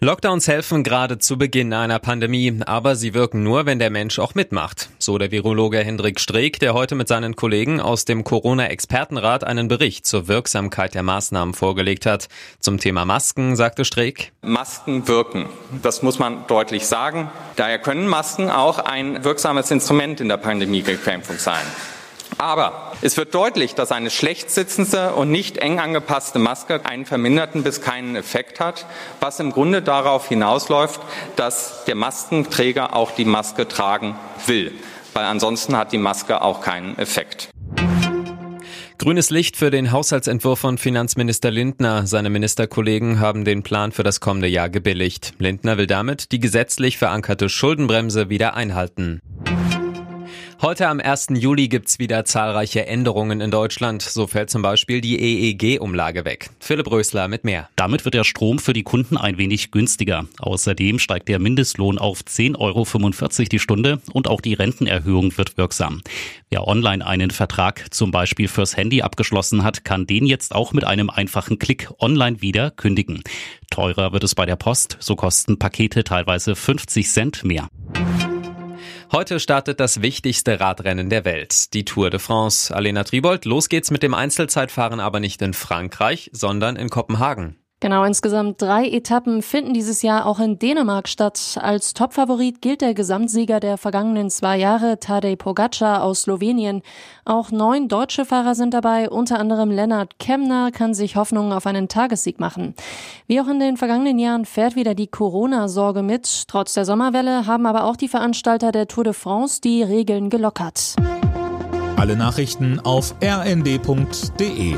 Lockdowns helfen gerade zu Beginn einer Pandemie, aber sie wirken nur, wenn der Mensch auch mitmacht. So der Virologe Hendrik Streeck, der heute mit seinen Kollegen aus dem Corona-Expertenrat einen Bericht zur Wirksamkeit der Maßnahmen vorgelegt hat. Zum Thema Masken sagte Streeck. Masken wirken. Das muss man deutlich sagen. Daher können Masken auch ein wirksames Instrument in der Pandemiebekämpfung sein. Aber es wird deutlich, dass eine schlecht sitzende und nicht eng angepasste Maske einen verminderten bis keinen Effekt hat, was im Grunde darauf hinausläuft, dass der Maskenträger auch die Maske tragen will, weil ansonsten hat die Maske auch keinen Effekt. Grünes Licht für den Haushaltsentwurf von Finanzminister Lindner. Seine Ministerkollegen haben den Plan für das kommende Jahr gebilligt. Lindner will damit die gesetzlich verankerte Schuldenbremse wieder einhalten. Heute am 1. Juli gibt's wieder zahlreiche Änderungen in Deutschland. So fällt zum Beispiel die EEG-Umlage weg. Philipp Rösler mit mehr. Damit wird der Strom für die Kunden ein wenig günstiger. Außerdem steigt der Mindestlohn auf 10,45 Euro die Stunde und auch die Rentenerhöhung wird wirksam. Wer online einen Vertrag zum Beispiel fürs Handy abgeschlossen hat, kann den jetzt auch mit einem einfachen Klick online wieder kündigen. Teurer wird es bei der Post, so kosten Pakete teilweise 50 Cent mehr. Heute startet das wichtigste Radrennen der Welt, die Tour de France. Alena Tribold, los geht's mit dem Einzelzeitfahren aber nicht in Frankreich, sondern in Kopenhagen. Genau, insgesamt drei Etappen finden dieses Jahr auch in Dänemark statt. Als Topfavorit gilt der Gesamtsieger der vergangenen zwei Jahre, Tadej Pogacar aus Slowenien. Auch neun deutsche Fahrer sind dabei, unter anderem Lennart Kemner kann sich Hoffnung auf einen Tagessieg machen. Wie auch in den vergangenen Jahren fährt wieder die Corona-Sorge mit. Trotz der Sommerwelle haben aber auch die Veranstalter der Tour de France die Regeln gelockert. Alle Nachrichten auf rnd.de